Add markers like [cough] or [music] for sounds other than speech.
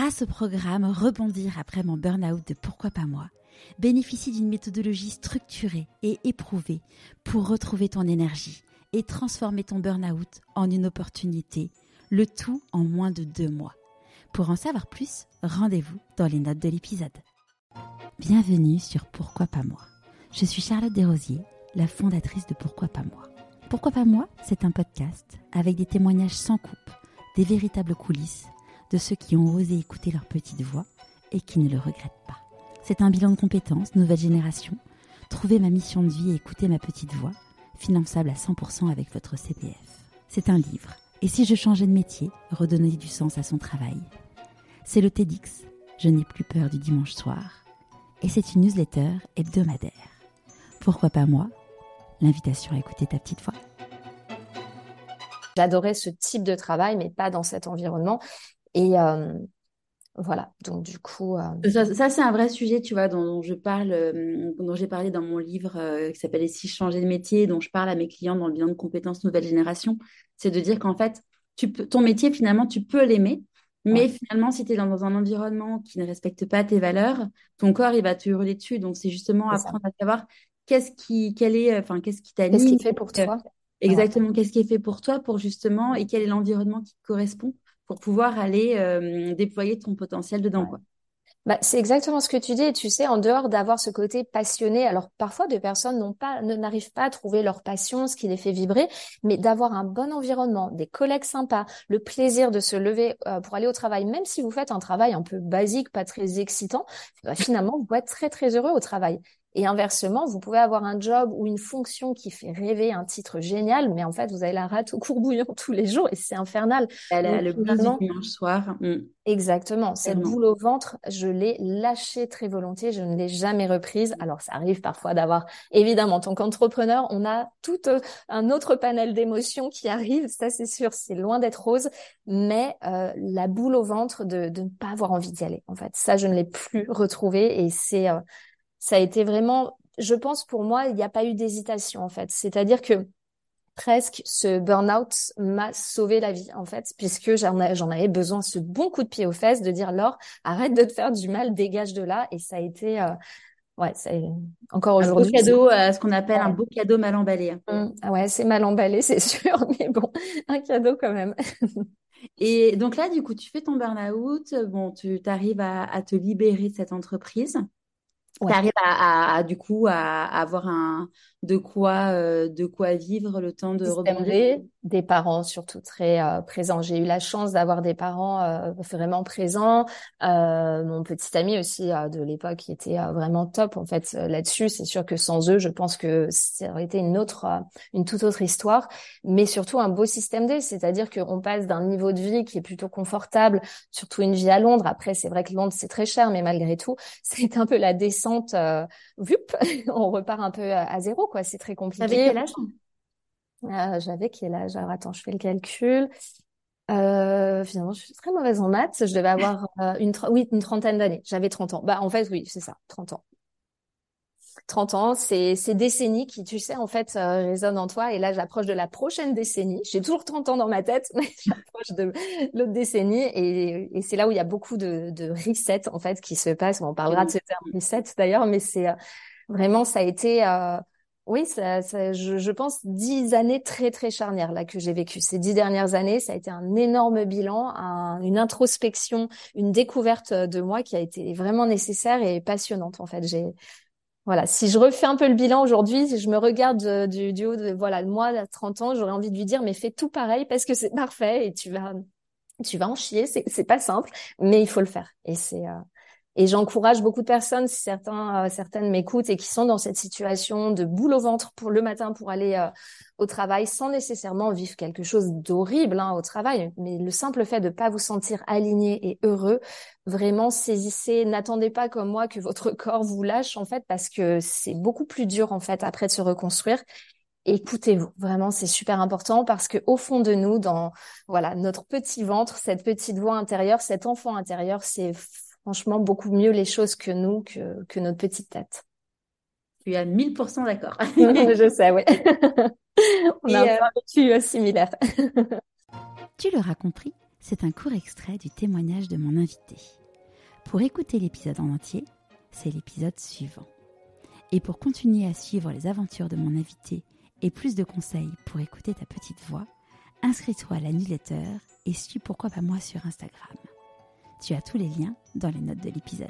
grâce au programme Rebondir après mon burn-out de Pourquoi pas moi, bénéficie d'une méthodologie structurée et éprouvée pour retrouver ton énergie et transformer ton burn-out en une opportunité, le tout en moins de deux mois. Pour en savoir plus, rendez-vous dans les notes de l'épisode. Bienvenue sur Pourquoi pas moi. Je suis Charlotte Desrosiers, la fondatrice de Pourquoi pas moi. Pourquoi pas moi C'est un podcast avec des témoignages sans coupe, des véritables coulisses de ceux qui ont osé écouter leur petite voix et qui ne le regrettent pas. C'est un bilan de compétences, nouvelle génération. Trouver ma mission de vie et écouter ma petite voix, finançable à 100% avec votre CPF. C'est un livre. Et si je changeais de métier, redonner du sens à son travail? C'est le TEDx. Je n'ai plus peur du dimanche soir. Et c'est une newsletter hebdomadaire. Pourquoi pas moi? L'invitation à écouter ta petite voix. J'adorais ce type de travail, mais pas dans cet environnement. Et euh, voilà, donc du coup. Euh, ça, c'est un vrai sujet, tu vois, dont, je parle, euh, dont j'ai parlé dans mon livre qui s'appelle Si changer de métier, dont je parle à mes clients dans le bilan de compétences nouvelle génération. C'est de dire qu'en fait, tu peux, ton métier, finalement, tu peux l'aimer, mais finalement, si tu es dans, un environnement qui ne respecte pas tes valeurs, ton corps, il va te hurler dessus. Donc, c'est justement apprendre à savoir qu'est-ce qui, quel est, enfin, qu'est-ce qui Qu'est-ce qui fait pour toi Exactement, qu'est-ce qui est fait pour toi pour justement, et quel est l'environnement qui te correspond pour pouvoir aller euh, déployer ton potentiel dedans. Quoi. Bah, c'est exactement ce que tu dis. Et tu sais, en dehors d'avoir ce côté passionné, alors parfois des personnes n'ont pas, n'arrivent pas à trouver leur passion, ce qui les fait vibrer, mais d'avoir un bon environnement, des collègues sympas, le plaisir de se lever euh, pour aller au travail, même si vous faites un travail un peu basique, pas très excitant, bah, finalement vous êtes très très heureux au travail. Et inversement, vous pouvez avoir un job ou une fonction qui fait rêver, un titre génial, mais en fait, vous avez la rate au courbouillon tous les jours et c'est infernal. Elle a le dimanche soir. Mm. Exactement. Cette boule au ventre, je l'ai lâchée très volontiers, je ne l'ai jamais reprise. Alors, ça arrive parfois d'avoir, évidemment, en tant qu'entrepreneur, on a tout euh, un autre panel d'émotions qui arrivent, ça c'est sûr, c'est loin d'être rose, mais euh, la boule au ventre de, de ne pas avoir envie d'y aller, en fait, ça, je ne l'ai plus retrouvé et c'est... Euh, ça a été vraiment, je pense pour moi, il n'y a pas eu d'hésitation en fait. C'est-à-dire que presque ce burn-out m'a sauvé la vie en fait, puisque j'en avais besoin ce bon coup de pied aux fesses de dire Laure, arrête de te faire du mal, dégage de là. Et ça a été, euh, ouais, c'est encore aujourd'hui. Un beau cadeau, euh, ce qu'on appelle un beau cadeau mal emballé. Mmh. ouais, c'est mal emballé, [laughs] c'est sûr, mais bon, un cadeau quand même. [laughs] Et donc là, du coup, tu fais ton burn-out, bon, tu arrives à, à te libérer de cette entreprise. Tu arrives à, du coup à, avoir un de quoi euh, de quoi vivre le temps de rebondir des parents surtout très euh, présents. J'ai eu la chance d'avoir des parents euh, vraiment présents. Mon petit ami aussi de l'époque qui était vraiment top en fait là-dessus. C'est sûr que sans eux je pense que ça aurait été une autre une toute autre histoire. Mais surtout un beau système D c'est-à-dire qu'on passe d'un niveau de vie qui est plutôt confortable surtout une vie à Londres. Après c'est vrai que Londres c'est très cher mais malgré tout [laughs] c'est un peu la descente euh, [laughs] on repart un peu à zéro quoi. C'est très compliqué. Quel âge euh, J'avais quel âge? Alors attends, je fais le calcul. Euh, finalement, je suis très mauvaise en maths. Je devais avoir euh, une, oui, une trentaine d'années. J'avais 30 ans. Bah, en fait, oui, c'est ça, 30 ans. 30 ans, c'est ces décennies qui, tu sais, en fait, euh, résonnent en toi. Et là, j'approche de la prochaine décennie. J'ai toujours 30 ans dans ma tête, [laughs] mais j'approche de l'autre décennie. Et, et c'est là où il y a beaucoup de, de reset, en fait, qui se passe. On parlera de ce terme reset, d'ailleurs, mais c'est vraiment, ça a été oui, ça, je, pense dix années très très charnières là que j'ai vécu. Ces dix dernières années, ça a été un énorme bilan, un, une introspection, une découverte de moi qui a été vraiment nécessaire et passionnante. En fait, j'ai voilà, si je refais un peu le bilan aujourd'hui, si je me regarde euh, du, haut de voilà, moi à 30 ans, j'aurais envie de lui dire mais fais tout pareil parce que c'est parfait et tu vas tu vas en chier, c'est pas simple, mais il faut le faire. Et c'est euh, et j'encourage beaucoup de personnes, certains, euh, certaines m'écoutent et qui sont dans cette situation de boule au ventre pour le matin pour aller euh, au travail, sans nécessairement vivre quelque chose d'horrible hein, au travail, mais le simple fait de pas vous sentir aligné et heureux, vraiment saisissez, n'attendez pas comme moi que votre [laughs] corps vous lâche en fait, parce que c'est beaucoup plus dur en fait après de se reconstruire écoutez-vous. Vraiment, c'est super important parce que au fond de nous, dans voilà notre petit ventre, cette petite voix intérieure, cet enfant intérieur, c'est franchement beaucoup mieux les choses que nous, que, que notre petite tête. Tu es à 1000% d'accord. [laughs] je sais, oui. [laughs] On a un euh, vécu euh, similaire. [laughs] tu l'auras compris, c'est un court extrait du témoignage de mon invité. Pour écouter l'épisode en entier, c'est l'épisode suivant. Et pour continuer à suivre les aventures de mon invité et plus de conseils pour écouter ta petite voix, inscris-toi à la newsletter et suis pourquoi pas moi sur Instagram. Tu as tous les liens dans les notes de l'épisode.